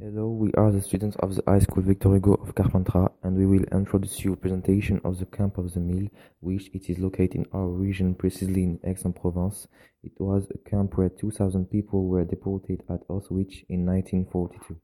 Hello, we are the students of the High School Victor Hugo of Carpentras and we will introduce you a presentation of the camp of the Milles, which it is located in our region, precisely in Aix-en-Provence. It was a camp where 2,000 people were deported at Auschwitz in 1942.